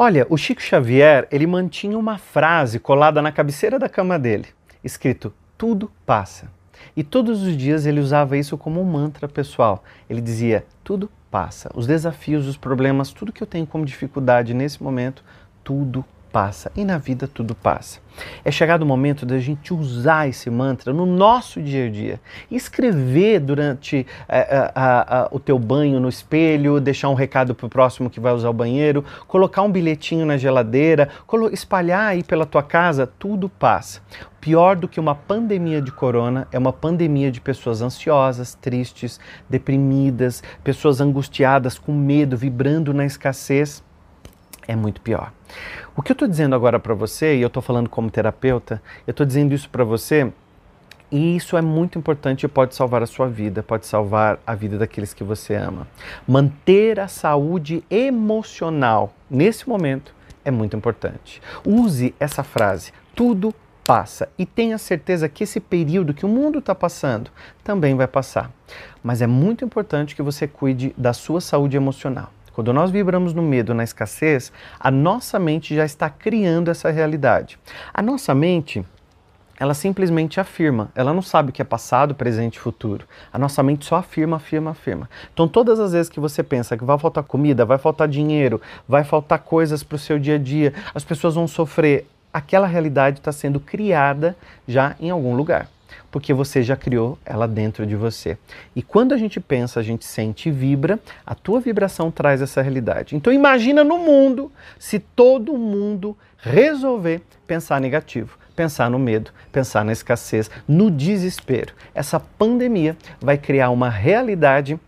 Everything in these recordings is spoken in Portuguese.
Olha, o Chico Xavier, ele mantinha uma frase colada na cabeceira da cama dele, escrito: tudo passa. E todos os dias ele usava isso como um mantra pessoal. Ele dizia: tudo passa. Os desafios, os problemas, tudo que eu tenho como dificuldade nesse momento, tudo passa e na vida tudo passa. É chegado o momento da gente usar esse mantra no nosso dia a dia. Escrever durante é, a, a, o teu banho no espelho, deixar um recado para o próximo que vai usar o banheiro, colocar um bilhetinho na geladeira, espalhar aí pela tua casa, tudo passa. Pior do que uma pandemia de corona é uma pandemia de pessoas ansiosas, tristes, deprimidas, pessoas angustiadas, com medo, vibrando na escassez é muito pior. O que eu estou dizendo agora para você, e eu estou falando como terapeuta, eu estou dizendo isso para você e isso é muito importante e pode salvar a sua vida, pode salvar a vida daqueles que você ama. Manter a saúde emocional nesse momento é muito importante. Use essa frase: tudo passa. E tenha certeza que esse período que o mundo está passando também vai passar. Mas é muito importante que você cuide da sua saúde emocional. Quando nós vibramos no medo, na escassez, a nossa mente já está criando essa realidade. A nossa mente, ela simplesmente afirma, ela não sabe o que é passado, presente e futuro. A nossa mente só afirma, afirma, afirma. Então, todas as vezes que você pensa que vai faltar comida, vai faltar dinheiro, vai faltar coisas para o seu dia a dia, as pessoas vão sofrer, aquela realidade está sendo criada já em algum lugar porque você já criou ela dentro de você. E quando a gente pensa, a gente sente e vibra, a tua vibração traz essa realidade. Então imagina no mundo se todo mundo resolver pensar negativo, pensar no medo, pensar na escassez, no desespero. Essa pandemia vai criar uma realidade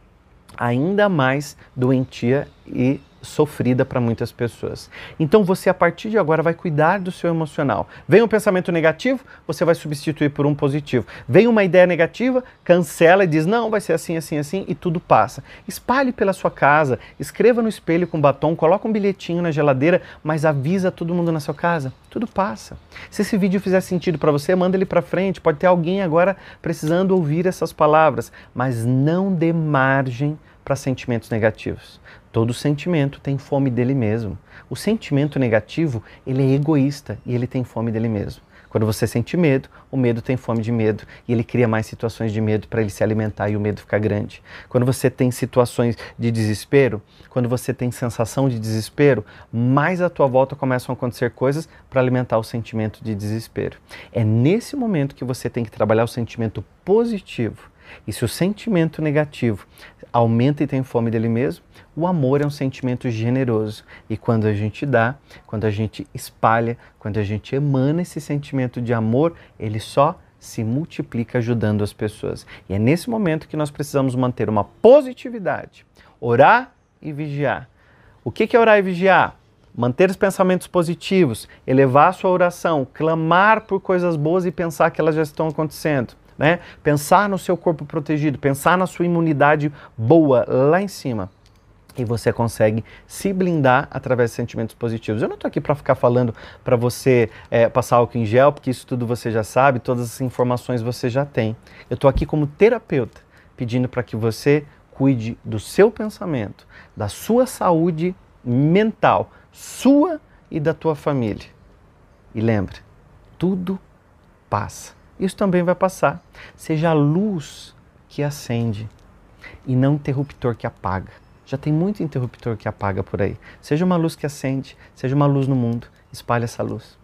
ainda mais doentia e sofrida para muitas pessoas. Então você a partir de agora vai cuidar do seu emocional. Vem um pensamento negativo, você vai substituir por um positivo. Vem uma ideia negativa, cancela e diz não, vai ser assim, assim, assim e tudo passa. Espalhe pela sua casa, escreva no espelho com batom, coloca um bilhetinho na geladeira, mas avisa todo mundo na sua casa. Tudo passa. Se esse vídeo fizer sentido para você, manda ele para frente. Pode ter alguém agora precisando ouvir essas palavras, mas não dê margem para sentimentos negativos. Todo sentimento tem fome dele mesmo. O sentimento negativo, ele é egoísta e ele tem fome dele mesmo. Quando você sente medo, o medo tem fome de medo e ele cria mais situações de medo para ele se alimentar e o medo ficar grande. Quando você tem situações de desespero, quando você tem sensação de desespero, mais à tua volta começam a acontecer coisas para alimentar o sentimento de desespero. É nesse momento que você tem que trabalhar o sentimento positivo e se o sentimento negativo aumenta e tem fome dele mesmo, o amor é um sentimento generoso. E quando a gente dá, quando a gente espalha, quando a gente emana esse sentimento de amor, ele só se multiplica ajudando as pessoas. E é nesse momento que nós precisamos manter uma positividade, orar e vigiar. O que é orar e vigiar? Manter os pensamentos positivos, elevar a sua oração, clamar por coisas boas e pensar que elas já estão acontecendo né? Pensar no seu corpo protegido, pensar na sua imunidade boa lá em cima. E você consegue se blindar através de sentimentos positivos. Eu não estou aqui para ficar falando para você é, passar álcool em gel, porque isso tudo você já sabe, todas as informações você já tem. Eu estou aqui como terapeuta, pedindo para que você cuide do seu pensamento, da sua saúde mental, sua e da tua família. E lembre, tudo passa isso também vai passar. Seja a luz que acende e não interruptor que apaga. Já tem muito interruptor que apaga por aí. Seja uma luz que acende, seja uma luz no mundo. Espalhe essa luz.